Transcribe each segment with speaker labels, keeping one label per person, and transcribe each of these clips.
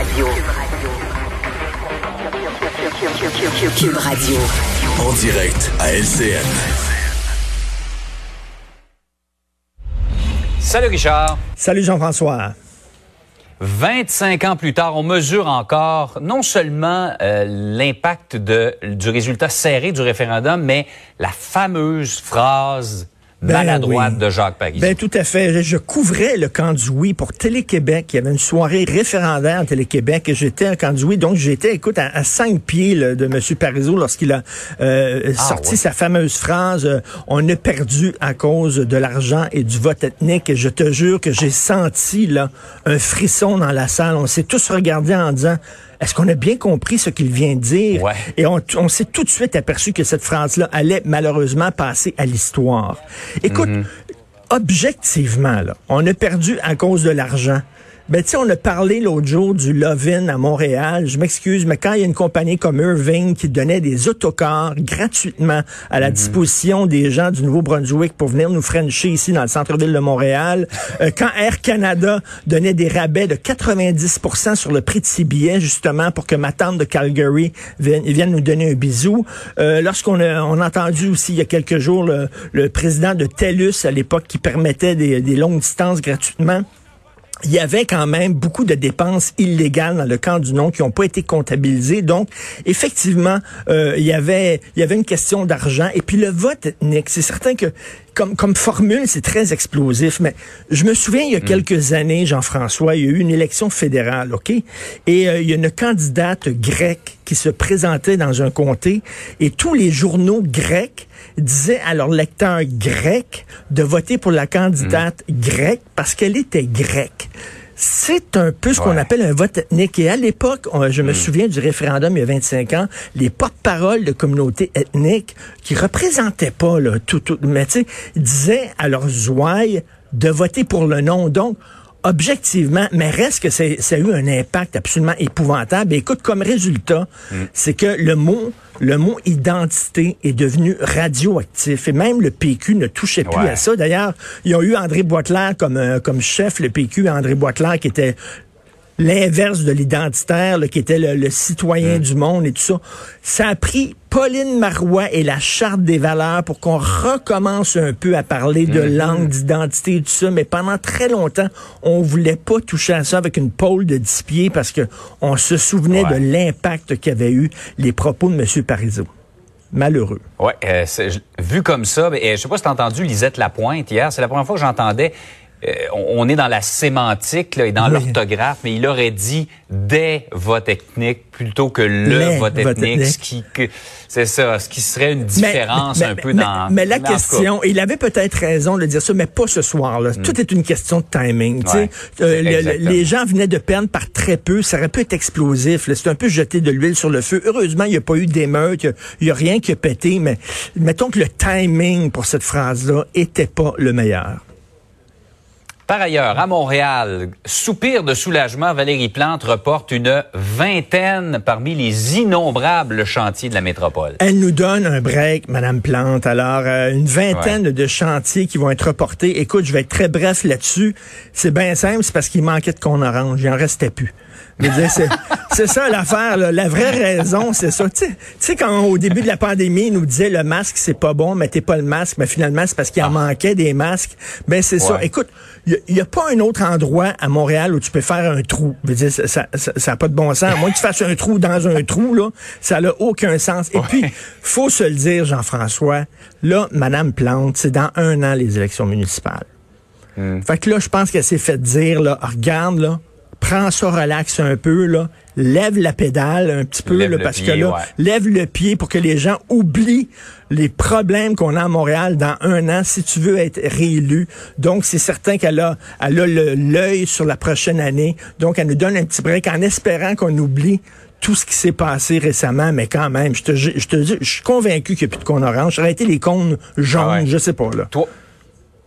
Speaker 1: Radio. Cube Radio.
Speaker 2: En direct à LCN.
Speaker 3: Salut Richard.
Speaker 4: Salut Jean-François.
Speaker 3: 25 ans plus tard, on mesure encore non seulement euh, l'impact de, du résultat serré du référendum, mais la fameuse phrase
Speaker 4: Ben
Speaker 3: maladroite
Speaker 4: oui.
Speaker 3: de Jacques Parizeau.
Speaker 4: Ben tout à fait. Je couvrais le camp du oui pour Télé-Québec. Il y avait une soirée référendaire à Télé-Québec et j'étais à camp du oui. Donc j'étais, écoute, à, à cinq pieds là, de M. Parizeau lorsqu'il a euh,
Speaker 3: Ah,
Speaker 4: sorti
Speaker 3: ouais.
Speaker 4: sa fameuse phrase euh, On a perdu à cause de l'argent et du vote ethnique. Et je te jure que j'ai senti là un frisson dans la salle. On s'est tous regardés en disant est-ce qu'on a bien compris ce qu'il vient de dire?
Speaker 3: Ouais.
Speaker 4: Et on, on s'est tout de suite aperçu que cette phrase-là allait malheureusement passer à l'histoire. Écoute, objectivement, là, on a perdu à cause de l'argent. Ben, tu sais, on a parlé l'autre jour du Lovin à Montréal. Je m'excuse, mais quand il y a une compagnie comme Irving qui donnait des autocars gratuitement à la disposition des gens du Nouveau-Brunswick pour venir nous frencher ici dans le centre-ville de Montréal, euh, quand Air Canada donnait des rabais de 90% sur le prix de ses billets, justement, pour que ma tante de Calgary vienne, vienne nous donner un bisou. Euh, Lorsqu'on a, on a entendu aussi il y a quelques jours le, le président de TELUS à l'époque qui permettait des, des longues distances gratuitement il y avait quand même beaucoup de dépenses illégales dans le camp du non qui n'ont pas été comptabilisées. Donc, effectivement, euh, il y avait il y avait une question d'argent. Et puis le vote ethnique, c'est certain que comme, comme formule, c'est très explosif. Mais je me souviens, il y a quelques années, Jean-François, il y a eu une élection fédérale, OK? Et euh, il y a une candidate grecque qui se présentait dans un comté et tous les journaux grecs disaient à leurs lecteurs grecs de voter pour la candidate grecque parce qu'elle était grecque. C'est un peu ce qu'on appelle un vote ethnique. Et à l'époque, je me souviens du référendum il y a 25 ans, les porte-paroles de communautés ethniques qui représentaient pas là, tout, tout, mais tu sais, disaient à leurs ouailles de voter pour le non. Donc, objectivement, mais reste que c'est- ça a eu un impact absolument épouvantable. Et écoute, comme résultat, c'est que le mot, le mot identité est devenu radioactif. Et même le PQ ne touchait plus
Speaker 3: Ouais.
Speaker 4: à ça. D'ailleurs, ils ont eu André Boitelaire comme, euh, comme chef, le PQ, André Boitelaire qui était l'inverse de l'identitaire, là, qui était le, le citoyen du monde et tout ça. Ça a pris Pauline Marois et la charte des valeurs pour qu'on recommence un peu à parler de langue, d'identité et tout ça. Mais pendant très longtemps, on voulait pas toucher à ça avec une pôle de 10 pieds parce que on se souvenait
Speaker 3: Ouais.
Speaker 4: de l'impact qu'avaient eu les propos de M. Parizeau. Malheureux.
Speaker 3: Ouais, euh, vu comme ça, mais, euh, je sais pas si tu as entendu Lisette Lapointe hier, c'est la première fois que j'entendais. Euh, on, est dans la sémantique là, et dans
Speaker 4: Oui.
Speaker 3: l'orthographe, mais il aurait dit des votes ethniques plutôt que le vote ethnique, ce qui c'est ça, ce qui serait une différence
Speaker 4: mais,
Speaker 3: un
Speaker 4: mais-
Speaker 3: peu dans.
Speaker 4: Mais la question, il avait peut-être raison de dire ça, mais pas ce soir-là. Tout est une question de timing.
Speaker 3: Ouais,
Speaker 4: Euh, le- les gens venaient de perdre par très peu. Ça aurait pu être explosif. là. C'est un peu jeter de l'huile sur le feu. Heureusement, il n'y a pas eu d'émeute. Il n'y a, rien qui a pété. Mais mettons que le timing pour cette phrase-là était pas le meilleur.
Speaker 3: Par ailleurs, à Montréal, soupir de soulagement, Valérie Plante reporte une vingtaine parmi les innombrables chantiers de la métropole.
Speaker 4: Elle nous donne un break, Madame Plante. Alors, euh, une vingtaine de chantiers qui vont être reportés. Écoute, je vais être très bref là-dessus. C'est bien simple, c'est parce qu'il manquait de con orange. Il en restait plus. Je veux dire, C'est ça l'affaire. là. La vraie raison, c'est ça. Tu sais- quand au début de la pandémie, ils nous disaient le masque, c'est pas bon, mettez pas le masque, mais finalement, c'est parce qu'il en manquait des masques. Ben, c'est ça. Écoute, il n'y a, pas un autre endroit à Montréal où tu peux faire un trou. Je veux dire, ça n'a ça, ça a pas de bon sens. À moins que tu fasses un trou dans un trou, là, ça n'a aucun sens. Et puis, faut se le dire, Jean-François, là, Madame Plante, c'est dans un an les élections municipales. Fait que là, je pense qu'elle s'est fait dire, là, regarde, là, prends ça relax un peu, là, lève la pédale un petit peu, là,
Speaker 3: le
Speaker 4: parce
Speaker 3: pied,
Speaker 4: que là,
Speaker 3: ouais.
Speaker 4: lève le pied pour que les gens oublient les problèmes qu'on a à Montréal dans un an si tu veux être réélu. Donc, c'est certain qu'elle a, elle a l'œil sur la prochaine année. Donc, elle nous donne un petit break en espérant qu'on oublie tout ce qui s'est passé récemment, mais quand même, je te, je te dis, je suis convaincu qu'il n'y a plus de cônes orange. Ça aurait été les cônes jaunes,
Speaker 3: Ah ouais.
Speaker 4: je sais pas, là.
Speaker 3: Toi,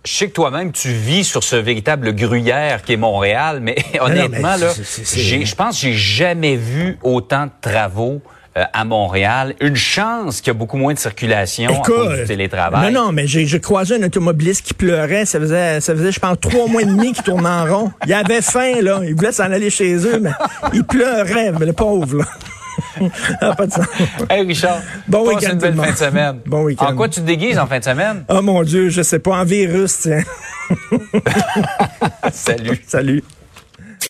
Speaker 3: je sais que toi-même, tu vis sur ce véritable gruyère qui est Montréal, mais
Speaker 4: non,
Speaker 3: honnêtement,
Speaker 4: mais
Speaker 3: là, je pense que j'ai jamais vu autant de travaux euh, à Montréal. Une chance qu'il y a beaucoup moins de circulation à cause du télétravail.
Speaker 4: Non, non, mais j'ai croisé un automobiliste qui pleurait. Ça faisait, ça faisait, je pense, trois mois et demi qu'il tournait en rond. Il avait faim, là. Il voulait s'en aller chez eux, mais il pleurait, mais le pauvre, là.
Speaker 3: ah, pas de sens. Hey Richard, bon week-end. une belle fin de semaine.
Speaker 4: Bon week-end.
Speaker 3: En quoi tu te déguises en fin de semaine?
Speaker 4: Oh mon Dieu, je sais pas, en virus, tiens.
Speaker 3: Salut.
Speaker 4: Salut.